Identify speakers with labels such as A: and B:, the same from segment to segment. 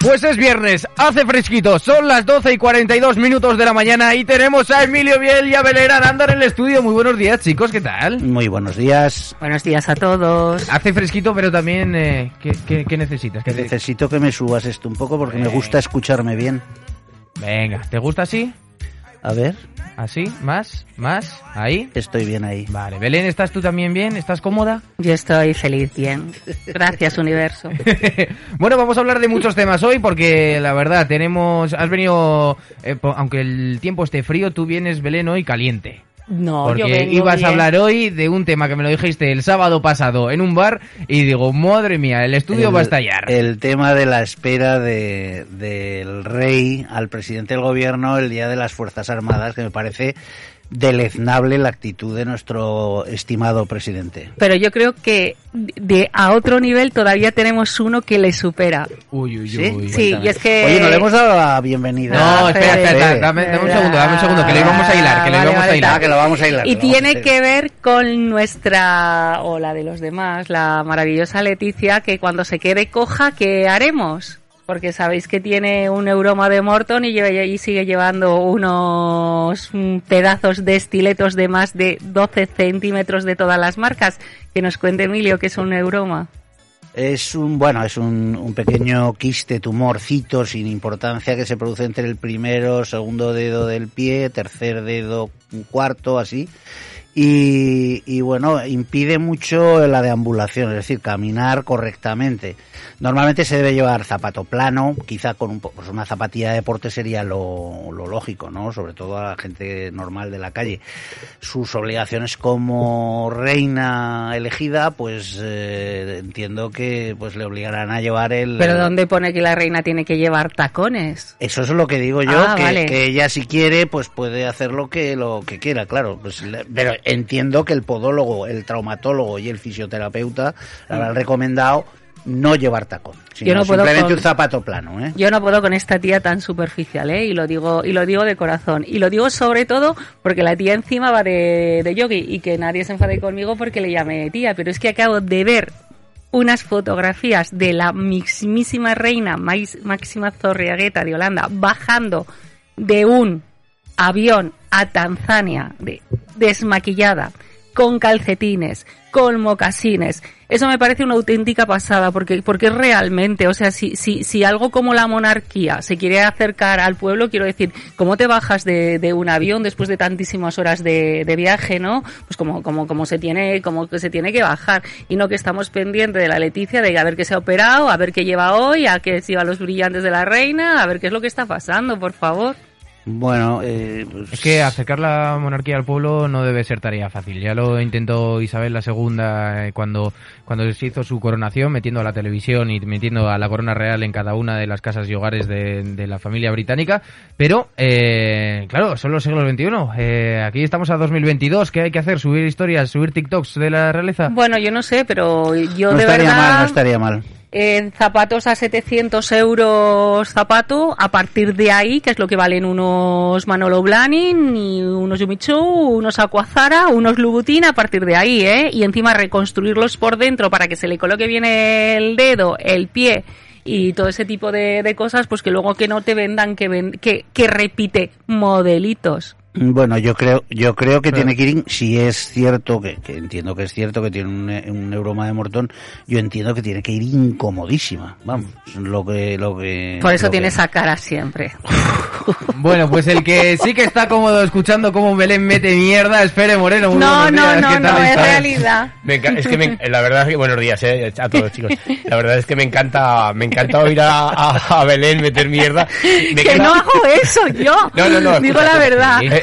A: Pues es viernes, hace fresquito, son las 12 y 42 minutos de la mañana y tenemos a Emilio Biel y a Belén Aranda en el estudio. Muy buenos días, chicos, ¿qué tal?
B: Muy buenos días.
C: Buenos días a todos.
A: Hace fresquito, pero también, eh, ¿qué, qué, qué necesitas? ¿Qué te-
B: Necesito que me subas esto un poco porque me gusta escucharme bien.
A: Venga, ¿te gusta así?
B: A ver,
A: ¿Así? ¿Más? ¿Más? ¿Ahí?
B: estoy bien ahí.
A: Vale, Belén, ¿estás tú también bien? ¿Estás cómoda?
C: Yo estoy feliz, bien. Gracias, universo.
A: bueno, vamos a hablar de muchos temas hoy porque la verdad tenemos, has venido, eh, aunque el tiempo esté frío, tú vienes Belén hoy caliente.
C: No,
A: Porque
C: yo vengo
A: ibas
C: bien.
A: a hablar hoy de un tema que me lo dijiste el sábado pasado en un bar y digo, madre mía, el estudio
B: El-
A: va a estallar.
B: El tema de la espera de, del rey al presidente del gobierno el día de las Fuerzas Armadas, que me parece deleznable la actitud de nuestro estimado presidente.
C: Pero yo creo que de a otro nivel todavía tenemos uno que le supera.
A: Uy, uy,
B: ¿Sí?
A: uy.
C: Sí, y es que...
B: Oye, no le hemos dado la bienvenida.
A: No,
C: Ah,
A: espera, espera, dame, dame un segundo, dame un segundo, que le íbamos a hilar, que le
C: Vale,
A: íbamos a hilar.
B: Ah, que lo vamos a hilar.
C: Y
B: lo
C: tiene
B: hilar.
C: que ver con nuestra, o la de los demás, la maravillosa Leticia, que cuando se quede coja, ¿qué haremos? Porque sabéis que tiene un neuroma de Morton y, lleva- y sigue llevando unos mm, pedazos de estiletos de más de 12 centímetros de todas las marcas. Que nos cuente Emilio que es un neuroma.
B: Es un, bueno, es un, un pequeño quiste, tumorcito sin importancia que se produce entre el primero, segundo dedo del pie, tercer dedo, cuarto, así. Y, y bueno, impide mucho la deambulación, es decir, caminar correctamente. Normalmente se debe llevar zapato plano, quizá con un, pues una zapatilla de deporte sería lo, lo lógico, ¿no? Sobre todo a la gente normal de la calle. Sus obligaciones como reina elegida, pues eh, entiendo que pues le obligarán a llevar el...
C: Pero ¿dónde pone que la reina tiene que llevar tacones?
B: Eso es lo que digo yo,
C: Ah,
B: que,
C: vale.
B: que ella si quiere, pues puede hacer lo que lo que quiera, claro. Pues, pero entiendo que el podólogo, el traumatólogo y el fisioterapeuta le habrán recomendado no llevar tacón, sino
C: Yo no puedo
B: simplemente
C: con-
B: un zapato plano, ¿eh?
C: Yo no puedo con esta tía tan superficial, ¿eh? Y lo digo, y lo digo de corazón. Y lo digo sobre todo porque la tía encima va de, de yogi y que nadie se enfade conmigo porque le llame tía. Pero es que acabo de ver unas fotografías de la mismísima reina Máxima Zorriagueta de Holanda bajando de un avión a Tanzania de- desmaquillada con calcetines, con mocasines. Eso me parece una auténtica pasada, porque, porque realmente, o sea, si, si, si algo como la monarquía se quiere acercar al pueblo, quiero decir, ¿cómo te bajas de, un avión después de tantísimas horas de, de viaje, no? Pues como, como, como se tiene, como que se tiene que bajar. Y no que estamos pendientes de la Leticia, de a ver qué se ha operado, a ver qué lleva hoy, a qué lleva los brillantes de la reina, a ver qué es lo que está pasando, por favor.
B: Bueno, eh, pues,
A: Es que acercar la monarquía al pueblo no debe ser tarea fácil. Ya lo intentó Isabel la segunda eh, cuando, cuando se hizo su coronación, metiendo a la televisión y metiendo a la corona real en cada una de las casas y hogares de, de la familia británica. Pero, eh, claro, son los siglos XXI. Eh, aquí estamos a 2022. ¿Qué hay que hacer? ¿Subir historias? ¿Subir TikToks de la realeza?
C: Bueno, yo no sé, pero yo
B: no
C: de
B: estaría
C: verdad...
B: mal, no estaría mal.
C: En zapatos a 700 euros zapato, a partir de ahí, que es lo que valen unos Manolo Blahnik, y unos Yumichu, unos Aquazara, unos Louboutin, a partir de ahí, ¿eh? Y encima reconstruirlos por dentro para que se le coloque bien el dedo, el pie y todo ese tipo de, de cosas, pues que luego que no te vendan que, ven- que, que repite modelitos.
B: Bueno, yo creo, yo creo que tiene que ir, si es cierto, que, que entiendo que es cierto que tiene un, un neuroma de mortón, yo entiendo que tiene que ir incomodísima, vamos, lo que, lo que...
C: Por eso tiene
B: que-
C: esa cara siempre.
A: Bueno, pues el que sí que está cómodo escuchando cómo Belén mete mierda es Fere Moreno. Muy
C: No, no,
A: días,
C: no,
A: ¿qué
C: no,
A: tal
C: es realidad.
D: Me es que me- la verdad es que buenos días eh, a todos chicos. La verdad es que me encanta, me encanta oír a, a- a Belén meter mierda. Me
C: Que
D: queda-
C: no hago eso yo.
D: No, no, no.
C: Digo
D: escucha,
C: la verdad.
D: eh,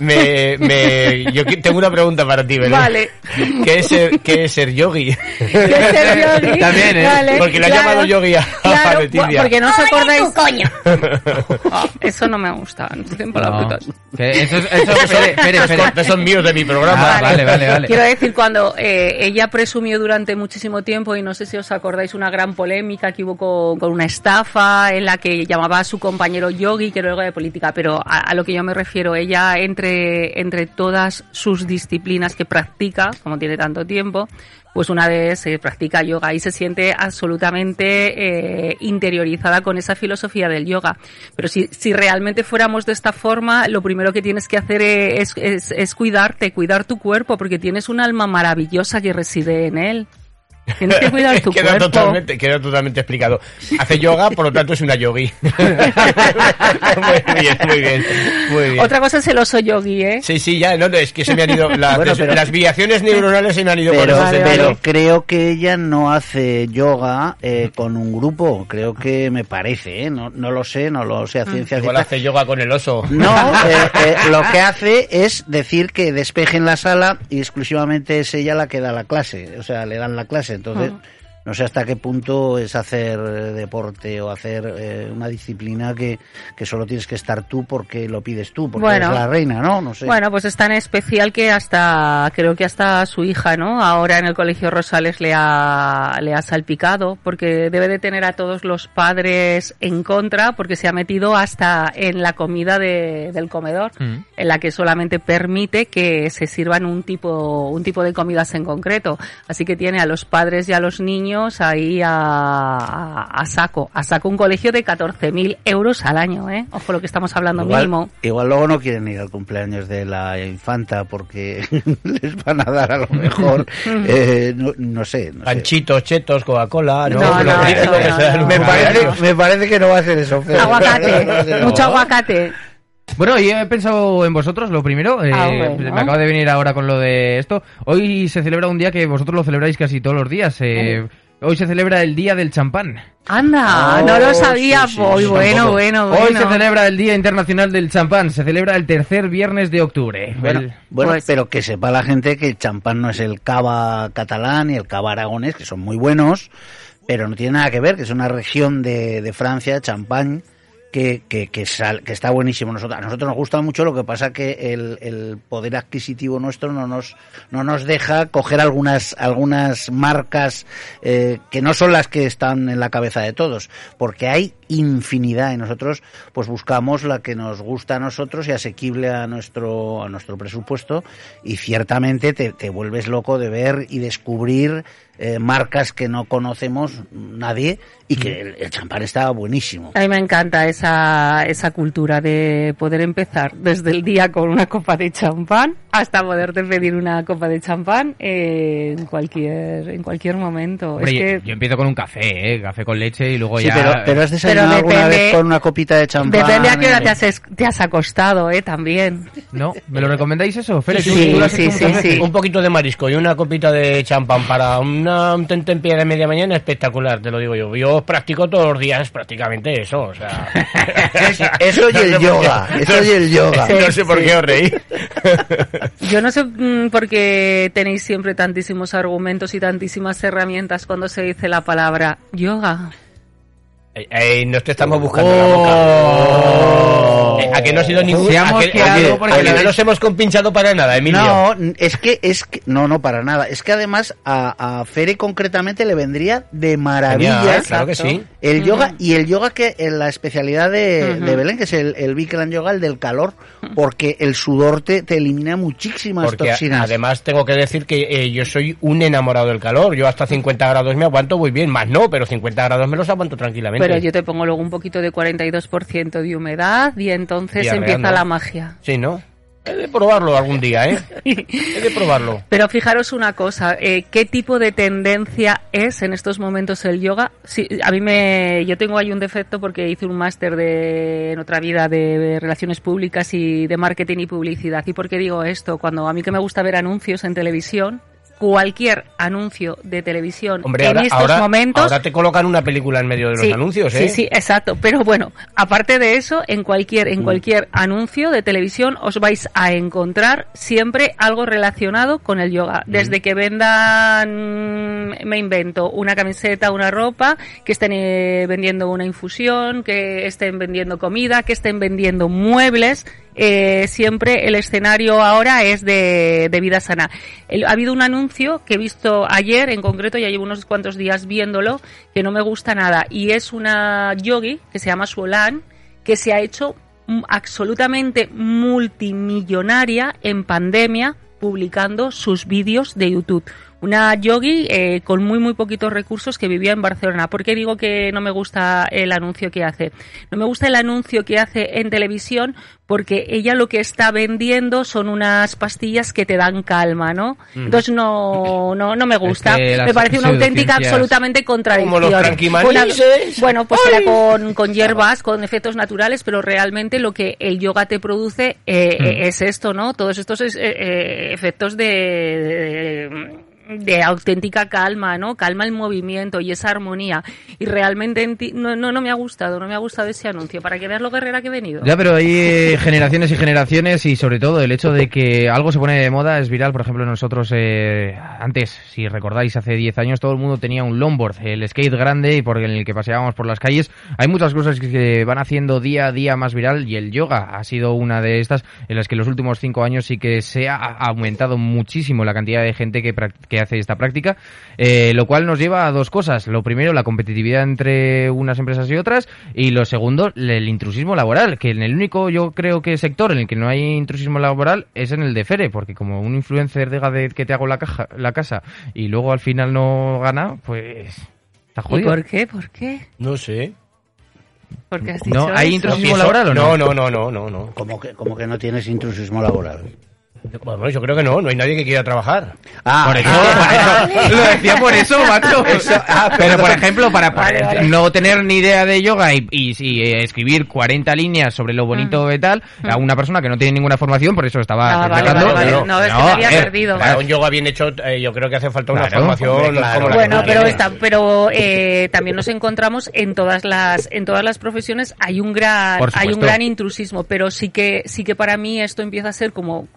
D: me, me, yo tengo una pregunta para ti, Belén.
C: Vale.
D: ¿Qué es ser, qué es ser yogi?
C: Que ser yogi.
A: También, ¿eh?
C: Vale,
D: Porque le ha
C: claro,
D: llamado yogi a- a
C: claro,
D: Leticia.
C: Porque no os acordáis. Ah, eso no me gusta. no dicen
A: No, eso, es- eso,
D: cortes son míos de mi programa.
A: Ah, vale, vale, vale.
C: Quiero decir, cuando eh, ella presumió durante muchísimo tiempo, y no sé si os acordáis, una gran polémica que hubo con, con una estafa en la que llamaba a su compañero Yogi, que era algo de política, pero a, a lo que yo me refiero, ella entre, entre todas sus disciplinas que practica, como tiene tanto tiempo, pues una vez se practica yoga y se siente absolutamente eh, interiorizada con esa filosofía del yoga. Pero si, si realmente fuéramos de esta forma, lo primero que tienes que hacer es, es, es cuidarte, cuidar tu cuerpo, porque tienes un alma maravillosa que reside en él. Tienes que cuidar tu
D: queda,
C: cuerpo.
D: totalmente, queda totalmente explicado. Hace yoga, por lo tanto es una yogi. muy bien, muy bien, muy bien.
C: Otra cosa es el oso yogi, ¿eh?
D: Sí, sí, ya, no, no, es que se me han ido, las,
B: Bueno, pero-
D: las viaciones neuronales se me han ido por
B: Pero,
C: Vale,
B: pero creo que ella no hace yoga eh, con un grupo, creo que me parece, ¿eh? no, no lo sé, no lo sé a ciencia
D: Igual hace yoga con el oso.
B: No, eh, eh, lo que hace es decir que despejen la sala y exclusivamente es ella la que da la clase, o sea, le dan la clase. Entonces, no sé hasta qué punto es hacer eh, deporte o hacer eh, una disciplina que, que solo tienes que estar tú porque lo pides tú, porque
C: Bueno.
B: eres la reina, ¿no? No sé.
C: Bueno, pues es tan especial que hasta, creo que hasta su hija, ¿no? Ahora en el Colegio Rosales le ha, le ha salpicado, porque debe de tener a todos los padres en contra, porque se ha metido hasta en la comida de- del comedor,
A: Mm.
C: en la que solamente permite que se sirvan un tipo, un tipo de comidas en concreto. Así que tiene a los padres y a los niños ahí a, a, a saco, a saco un colegio de 14.000 euros al año, ¿eh? Ojo lo que estamos hablando mínimo.
B: Igual, igual luego no quieren ir al cumpleaños de la infanta porque les van a dar a lo mejor, eh, no, no sé. No sé.
D: Chetos, Coca-Cola, ¿no?
B: Me parece,
D: cumpleaños.
B: me parece que no va a ser eso. Fer.
C: Aguacate,
B: No ser
C: mucho aguacate.
A: Bueno, yo he pensado en vosotros, lo primero, eh,
C: Ah, bueno.
A: me acaba de venir ahora con lo de esto. Hoy se celebra un día que vosotros lo celebráis casi todos los días. eh, hoy se celebra el Día del Champán.
C: Anda,
B: Oh,
C: no lo sabía.
B: sí, sí,
C: Muy
B: sí,
C: bueno,
B: tampoco.
C: bueno,
A: Hoy
C: bueno.
A: se celebra el Día Internacional del Champán. Se celebra el tercer viernes de octubre.
B: Bueno,
A: El-
B: bueno,
C: Pues-
B: pero que sepa la gente que el champán no es el cava catalán y el cava aragonés, que son muy buenos, pero no tiene nada que ver, que es una región de, de Francia, champán, que, que, que, sal- que está buenísimo. Nosotros, a nosotros nos gusta mucho, lo que pasa que el, el poder adquisitivo nuestro no nos, no nos deja coger algunas, algunas marcas eh, que no son las que están en la cabeza de todos, porque hay infinidad y nosotros pues buscamos la que nos gusta a nosotros y asequible a nuestro, a nuestro presupuesto y ciertamente te, te vuelves loco de ver y descubrir eh, marcas que no conocemos nadie y que el, el champán está buenísimo.
C: A mí me encanta esa, esa cultura de poder empezar desde el día con una copa de champán hasta poderte pedir una copa de champán eh, en cualquier en cualquier momento.
A: Hombre,
C: es
A: yo,
C: que
A: yo empiezo con un café, ¿eh? Café con leche y luego
B: Sí,
A: ya...
B: pero, pero has desayunado
C: Pero
B: alguna
C: depende-
B: vez con una copita de champán.
C: depende a qué hora
B: eh?
C: te has, te has acostado, eh, también.
A: ¿No? ¿Me lo recomendáis eso? Fere, ¿tú-
C: Sí,
A: tú lo has
C: sí,
A: hecho
C: sí,
A: muchas
C: sí.
A: veces?
D: Un poquito de marisco y una copita de champán para una un tentempié de media mañana espectacular, te lo digo yo. Yo practico todos los días prácticamente eso, o sea...
B: Eso y el yoga, eso y el yoga.
D: no sé por qué os reí.
C: Yo no sé mm, por qué tenéis siempre tantísimos argumentos y tantísimas herramientas cuando se dice la palabra yoga.
D: Eh, nos te estamos buscando la
A: Oh.
D: Eh, ¿A que no ha sido ningún... A que- a que- a no nos hemos compinchado para nada, Emilio?
B: No, es que, es que, no, no, para nada. Es que además a, a Fere concretamente le vendría de maravilla
D: Genial, claro que sí.
B: el yoga y el yoga que en la especialidad de, Belén, que es el, el Bikram Yoga, el del calor, porque el sudor te, te elimina muchísimas
D: Porque
B: toxinas.
D: además tengo que decir que eh, yo soy un enamorado del calor. Yo hasta 50 grados me aguanto muy bien, más no, pero 50 grados me los aguanto tranquilamente.
C: Pero yo te pongo luego un poquito de 42% de humedad y entonces empieza la magia.
D: Sí, ¿no? He de probarlo algún día, ¿eh? He de probarlo.
C: Pero fijaros una cosa, eh, ¿qué tipo de tendencia es en estos momentos el yoga? Sí, a mí me, yo tengo ahí un defecto porque hice un máster de, en otra vida de relaciones públicas y de marketing y publicidad. ¿Y por qué digo esto? Cuando a mí que me gusta ver anuncios en televisión, cualquier anuncio de televisión
D: Hombre,
C: en
D: ahora,
C: estos
D: ahora-
C: momentos
D: ahora te colocan una película en medio de los
C: Sí,
D: anuncios, ¿eh?
C: Sí, sí, exacto. Pero bueno, aparte de eso, en cualquier,
D: Mm.
C: en cualquier anuncio de televisión os vais a encontrar siempre algo relacionado con el yoga.
D: Mm.
C: Desde que vendan, me invento, una camiseta, una ropa, que estén eh, vendiendo una infusión, que estén vendiendo comida, que estén vendiendo muebles. Eh, siempre el escenario ahora es de, vida sana. Ha habido un anuncio que he visto ayer, en concreto, ya llevo unos cuantos días viéndolo, que no me gusta nada. Y es una yogi que se llama Suolan, que se ha hecho absolutamente multimillonaria en pandemia publicando sus vídeos de YouTube. Una yogi eh, con muy muy poquitos recursos que vivía en Barcelona. ¿Por qué digo que no me gusta el anuncio que hace? No me gusta el anuncio que hace en televisión porque ella lo que está vendiendo son unas pastillas que te dan calma, ¿no? Entonces no, no, no me gusta.
A: que
C: me parece una auténtica absolutamente contradicción.
D: Como los franquimanises.
C: Bueno, pues era con, con hierbas, con efectos naturales, pero realmente lo que el yoga te produce eh,
A: Mm.
C: es esto, ¿no? Todos estos es- eh, eh, efectos de, de, de auténtica calma, ¿no? Calma el movimiento y esa armonía. Y realmente no, no, no me ha gustado, no me ha gustado ese anuncio. Para que veas lo guerrera que he venido.
A: Ya, pero hay eh, generaciones y generaciones y sobre todo el hecho de que algo se pone de moda es viral. Por ejemplo, nosotros eh, antes, si recordáis, hace 10 años todo el mundo tenía un longboard, el skate grande y por el que paseábamos por las calles. Hay muchas cosas que se van haciendo día a día más viral y el yoga ha sido una de estas en las que en los últimos 5 años sí que se ha aumentado muchísimo la cantidad de gente que, prac- que hace esta práctica, eh, lo cual nos lleva a dos cosas. Lo primero, la competitividad entre unas empresas y otras y lo segundo, el intrusismo laboral, que en el único yo creo que sector en el que no hay intrusismo laboral es en el de Fere, porque como un influencer diga de que te hago la, caja, la casa y luego al final no gana, pues está
C: ¿Y
A: jodido.
C: por qué? ¿Por qué?
D: No sé.
C: ¿Por qué has dicho
A: No, ¿hay
C: eso?
A: intrusismo laboral o no?
D: No, no, no, no, no, no.
B: Como que, como que no tienes intrusismo laboral.
D: Bueno, yo creo que no, no hay nadie que quiera trabajar.
B: Ah,
A: Por eso, por eso, lo decía por eso, macho.
D: ah,
A: pero por ejemplo, para,
C: Vale,
A: para
C: vale.
A: no tener ni idea de yoga y, y, y, eh, escribir 40 líneas sobre lo bonito y tal, a una persona que no tiene ninguna formación, por eso estaba
C: Ah, vale, vale. No, es que me había perdido.
D: Para un yoga bien hecho, eh, yo creo que hace falta una
A: Claro,
D: formación
B: hombre, claro.
D: como la que
C: Bueno, pero está, pero eh, también nos encontramos en todas las en todas las profesiones hay un gran hay un gran intrusismo, pero sí que sí que para mí esto empieza a ser como mm,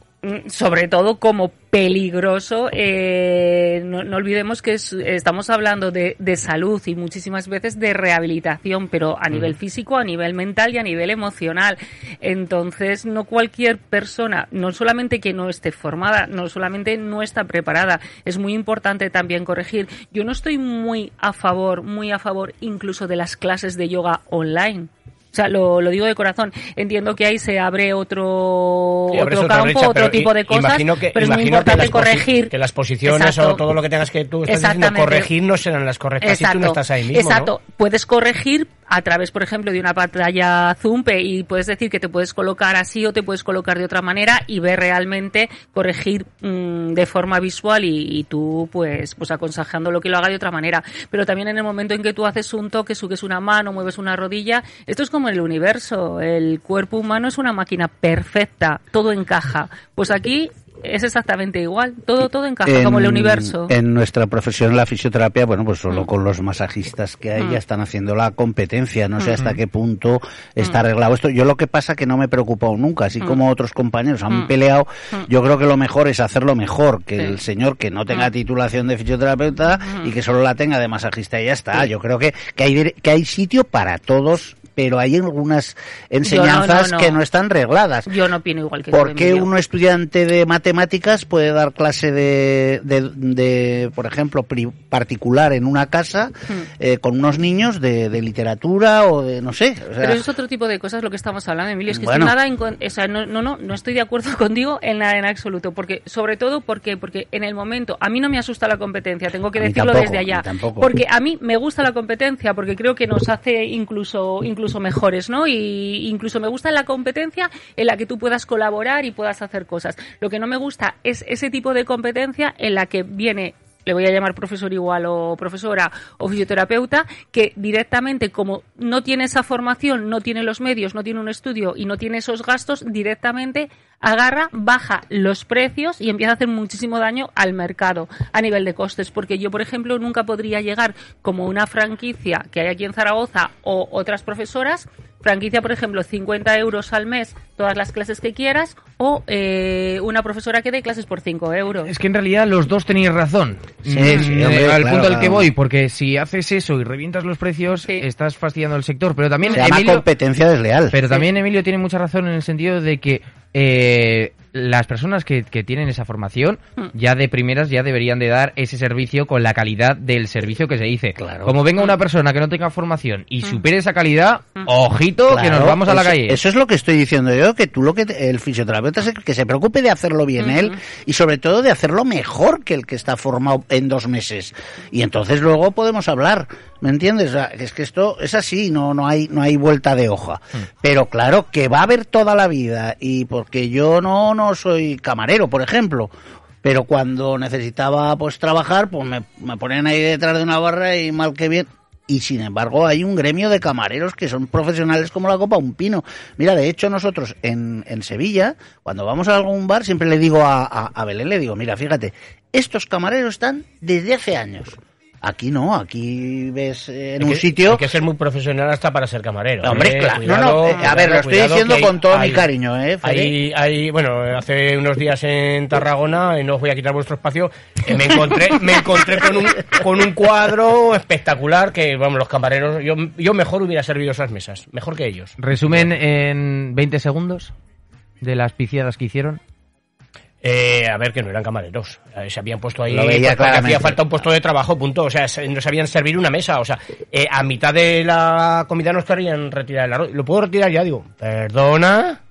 C: sobre todo como peligroso eh, no, no olvidemos que es- estamos hablando de, de salud y muchísimas veces de rehabilitación pero a nivel físico a nivel mental y a nivel emocional. Entonces no cualquier persona no solamente que no esté formada no solamente no está preparada es muy importante también corregir. Yo no estoy muy a favor muy a favor incluso de las clases de yoga online o sea, lo, lo digo de corazón. Entiendo que ahí se abre otro,
D: Sí,
C: otro campo,
D: brecha,
C: otro tipo de cosas.
D: que,
C: pero es muy
D: que
C: importante corregir.
D: Que las posiciones
C: Exacto.
D: o todo lo que tengas que tú estás diciendo corregir no serán las correctas si tú no estás ahí mismo. ¿no?
C: Exacto. Puedes corregir a través, por ejemplo, de una pantalla Zoom y puedes decir que te puedes colocar así o te puedes colocar de otra manera y ver realmente corregir mm, de forma visual y, y tú pues pues aconsejando lo que lo haga de otra manera. Pero también en el momento en que tú haces un toque, subes una mano, mueves una rodilla, esto es como en el universo. El cuerpo humano es una máquina perfecta, todo encaja. Pues aquí es exactamente igual, todo todo encaja como el universo.
B: En nuestra profesión, la fisioterapia, bueno, pues solo
C: Mm.
B: con los masajistas que hay
C: Mm.
B: ya están haciendo la competencia. No sé
C: Mm.
B: hasta qué punto está arreglado esto. Yo lo que pasa que no me he preocupado nunca, así
C: Mm.
B: como otros compañeros han
C: Mm.
B: peleado.
C: Mm.
B: Yo creo que lo mejor es hacerlo mejor, que
C: Sí.
B: el señor que no tenga
C: Mm.
B: titulación de fisioterapeuta
C: Mm.
B: y que solo la tenga de masajista y ya está.
C: Sí.
B: Yo creo que, que, hay, que hay sitio para todos, pero hay algunas enseñanzas
C: no, no.
B: que no están regladas.
C: Yo no opino igual que
B: ¿Por qué un estudiante de matemáticas puede dar clase de, de, de, por ejemplo, particular en una casa
C: Hmm.
B: eh, con unos niños de, de literatura o de, no sé? o sea,
C: Pero eso es otro tipo de cosas lo que estamos hablando, Emilio. Es que
B: Bueno.
C: estoy nada en o sea, no, no, no, no estoy de acuerdo contigo en nada en absoluto. Porque, sobre todo, porque, porque en el momento, a mí no me asusta la competencia, tengo que decirlo
B: tampoco,
C: desde allá. Porque a mí me gusta la competencia, porque creo que nos hace incluso, incluso incluso mejores, ¿no? Y incluso me gusta la competencia en la que tú puedas colaborar y puedas hacer cosas. Lo que no me gusta es ese tipo de competencia en la que viene le voy a llamar profesor igual o profesora o fisioterapeuta, que directamente como no tiene esa formación, no tiene los medios, no tiene un estudio y no tiene esos gastos, directamente agarra, baja los precios y empieza a hacer muchísimo daño al mercado a nivel de costes. Porque yo, por ejemplo, nunca podría llegar como una franquicia que hay aquí en Zaragoza o otras profesoras franquicia, por ejemplo, 50 euros al mes, todas las clases que quieras, o eh, una profesora que dé clases por 5 euros.
A: Es que en realidad los dos tenéis razón.
B: Sí,
A: Mm,
B: sí,
A: eh,
B: hombre,
A: al
B: claro,
A: punto al que
B: claro.
A: voy, porque si haces eso y revientas los precios,
C: Sí.
A: estás fastidiando el sector. Pero también
B: Se llama
A: Emilio,
B: competencia desleal.
A: pero también Emilio tiene mucha razón en el sentido de que eh, las personas que, que tienen esa formación
C: Hmm.
A: ya de primeras ya deberían de dar ese servicio con la calidad del servicio que se dice.
B: Claro.
A: Como venga una persona que no tenga formación y supere esa calidad, ojito que nos vamos a la
B: eso-
A: calle.
B: Eso es lo que estoy diciendo yo, que tú lo que te- el fisioterapeuta se- que se preocupe de hacerlo bien él y sobre todo de hacerlo mejor que el que está formado en dos meses. Y entonces luego podemos hablar, ¿me entiendes? O sea, es que esto es así, no no hay no hay vuelta de hoja. Pero claro que va a haber toda la vida y porque yo no no soy camarero, por ejemplo, pero cuando necesitaba pues trabajar, pues me, me ponen ahí detrás de una barra y mal que bien. Y sin embargo hay un gremio de camareros que son profesionales como la copa un pino. Mira, de hecho nosotros en, en Sevilla, cuando vamos a algún bar, siempre le digo a, a, a Belén, le digo, mira, fíjate, estos camareros están desde hace años. Aquí no, aquí ves eh, en
D: Hay
B: un
D: que-
B: sitio...
D: Hay que ser muy profesional hasta para ser camarero.
B: Hombre,
D: ¿eh?
B: claro.
D: Cuidado,
B: no, no, eh, a ver, lo estoy diciendo con
D: hay-
B: todo mi cariño, ¿eh?
D: Hay, hay, bueno, hace unos días en Tarragona, y no os voy a quitar vuestro espacio, eh, me encontré, me encontré con un, con un cuadro espectacular que, vamos, los camareros, yo, yo mejor hubiera servido esas mesas, mejor que ellos.
A: Resumen en 20 segundos de las piciadas que hicieron.
D: Eh, a ver, que no eran camareros. Eh, se habían puesto ahí porque hacía falta un puesto de trabajo, punto. O sea, se- no sabían servir una mesa. O sea, eh, a mitad de la comida nos querían retirar el arroz. ¿Lo puedo retirar ya? Digo, perdona.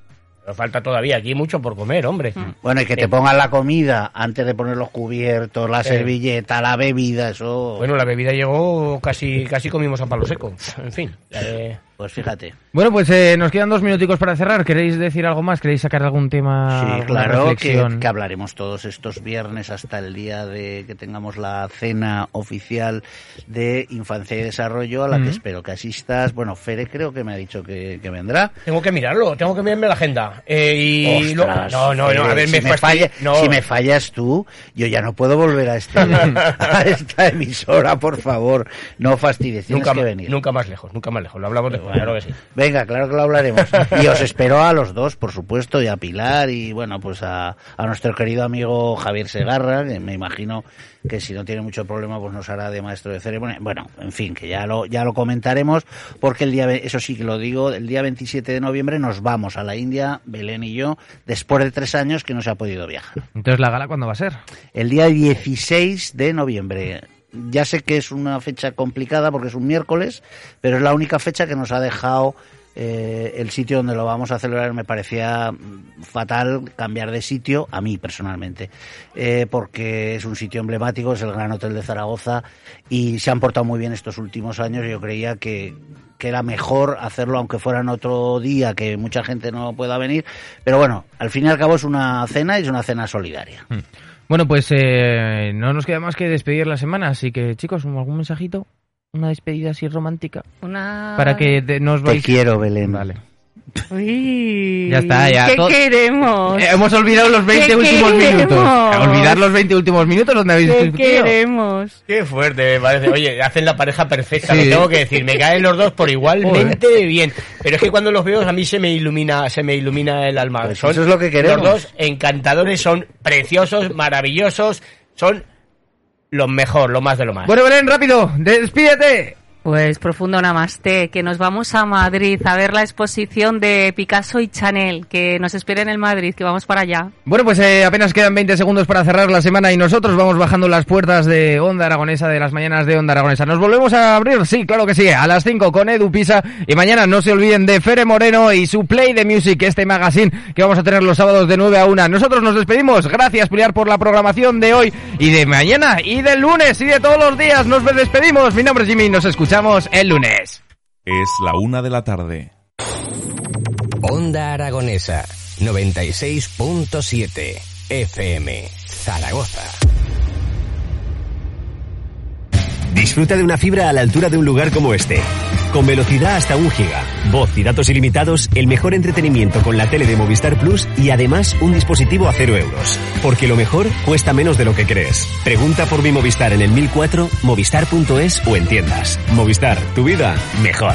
D: Pero falta todavía aquí mucho por comer, hombre.
B: Bueno, y que te
D: Eh,
B: pongan la comida antes de poner los cubiertos, la
D: Eh.
B: servilleta, la bebida, eso...
D: Bueno, la bebida llegó, casi casi comimos a palo seco. En fin. eh,
B: Pues fíjate.
A: Bueno, pues eh, nos quedan dos minuticos para cerrar. ¿Queréis decir algo más? ¿Queréis sacar algún tema?
B: Sí, claro, que, hablaremos todos estos viernes hasta el día de que tengamos la cena oficial de Infancia y Desarrollo, a la
A: Mm.
B: que espero que asistas. Bueno, Fere creo que me ha dicho que, que vendrá.
D: tengo que mirarlo, tengo que mirarme la agenda. Eh, y lo-
B: Ostras,
D: no, no, no, a ver,
B: si,
D: me,
B: falla-
D: no.
B: si me fallas tú, yo ya no puedo volver a, este, a esta emisora, por favor. No fastidies, tienes
D: nunca,
B: que venir.
D: nunca más lejos, nunca más lejos. Lo hablamos después, claro que sí.
B: Venga, claro que lo hablaremos. Y os espero a los dos, por supuesto, y a Pilar y bueno, pues a, a nuestro querido amigo Javier Segarra, que me imagino que si no tiene mucho problema, pues nos hará de maestro de ceremonia. Bueno, en fin, que ya lo, ya lo comentaremos, porque el día, ve- eso sí que lo digo, el día 27 de noviembre nos vamos a la India, Belén y yo, después de tres años que no se ha podido viajar.
A: Entonces, ¿la gala cuándo va a ser?
B: El día 16 de noviembre. Ya sé que es una fecha complicada porque es un miércoles, pero es la única fecha que nos ha dejado eh, el sitio donde lo vamos a celebrar. Me parecía mm, fatal cambiar de sitio, a mí personalmente, eh, porque es un sitio emblemático, es el Gran Hotel de Zaragoza y se han portado muy bien estos últimos años. Yo creía que, que era mejor hacerlo aunque fuera en otro día, que mucha gente no pueda venir. Pero bueno, al fin y al cabo es una cena y es una cena solidaria.
A: Bueno, pues eh, no nos queda más que despedir la semana, así que chicos, ¿algún mensajito? Una despedida así romántica.
C: Una...
A: Para que te- nos
B: Te
A: vais...
B: quiero, Belén.
A: Vale.
C: Uy,
A: Ya está, ya,
C: ¿Qué
A: todo-
C: queremos?
A: Eh, hemos olvidado los 20
C: ¿Qué
A: últimos
C: queremos?
A: minutos. Olvidar los 20 últimos minutos donde habéis
C: ¿Qué queremos?
D: Qué fuerte me parece. Oye, hacen la pareja perfecta,
A: Sí.
D: lo tengo que decir. Me caen los dos por igualmente bien. Pero es que cuando los veo a mí se me ilumina, se me ilumina el alma.
B: Pues eso es lo que queremos.
D: Los dos encantadores, son preciosos, maravillosos, son lo mejor, lo más de lo más.
A: Bueno, Belén, rápido, despídete.
C: Pues profundo namaste, que nos vamos a Madrid a ver la exposición de Picasso y Chanel, que nos esperen en Madrid, que vamos para allá.
A: Bueno, pues eh, apenas quedan 20 segundos para cerrar la semana y nosotros vamos bajando las puertas de Onda Aragonesa, de las mañanas de Onda Aragonesa. ¿Nos volvemos a abrir? Sí, claro que sí, a las 5 con Edu Pisa. Y mañana no se olviden de Fere Moreno y su Play de Music, este magazine que vamos a tener los sábados de 9 a 1. Nosotros nos despedimos. Gracias, Pilar, por la programación de hoy y de mañana y del lunes y de todos los días. Nos despedimos. Mi nombre es Jimmy y nos escuchamos el lunes.
E: Es la una de la tarde.
F: Onda Aragonesa 96.7 FM Zaragoza.
G: Disfruta de una fibra a la altura de un lugar como este. Con velocidad hasta un giga, voz y datos ilimitados, el mejor entretenimiento con la tele de Movistar Plus y además un dispositivo a cero euros. Porque lo mejor cuesta menos de lo que crees. Pregunta por mi Movistar en el 1004, movistar.es o en tiendas. Movistar, tu vida mejor.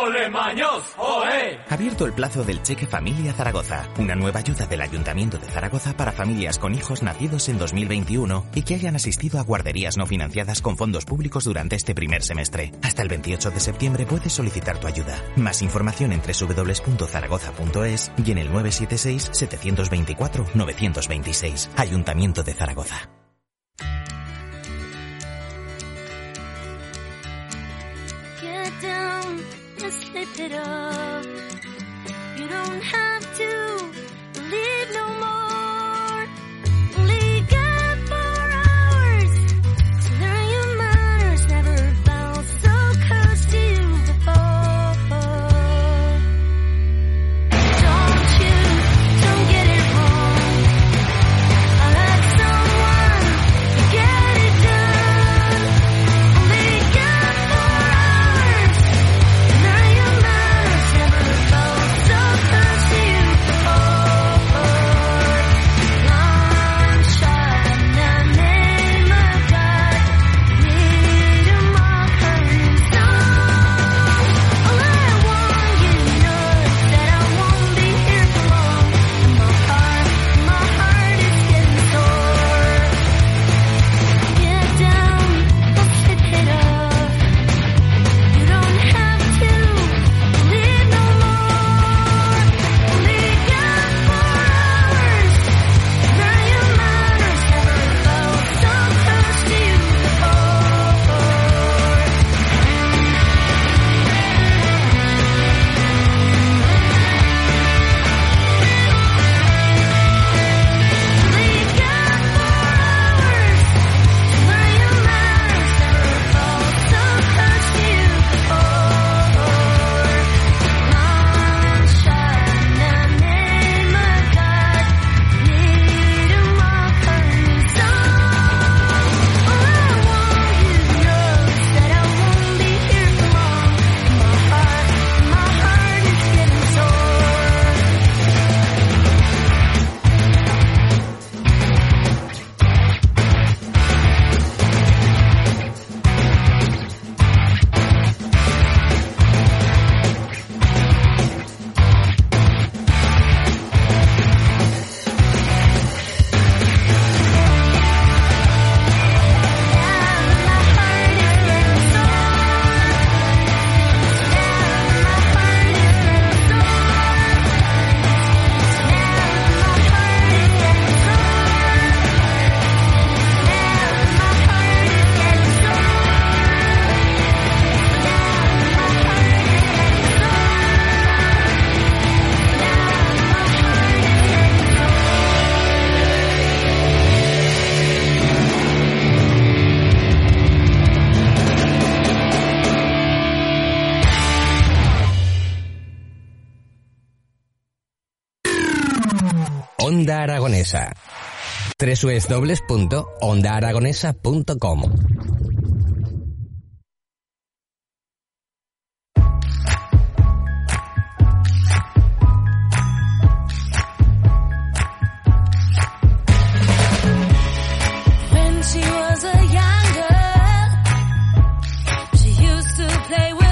H: Abierto el plazo del Cheque Familia Zaragoza, una nueva ayuda del Ayuntamiento de Zaragoza para familias con hijos nacidos en 2021 y que hayan asistido a guarderías no financiadas con fondos públicos durante este primer semestre. Hasta el 28 de septiembre puedes solicitar tu ayuda. Más información en www.zaragoza.es y en el 976 724 926. Ayuntamiento de Zaragoza.
I: It up. You don't have to
F: Aragonesa. www.ondaaragonesa.com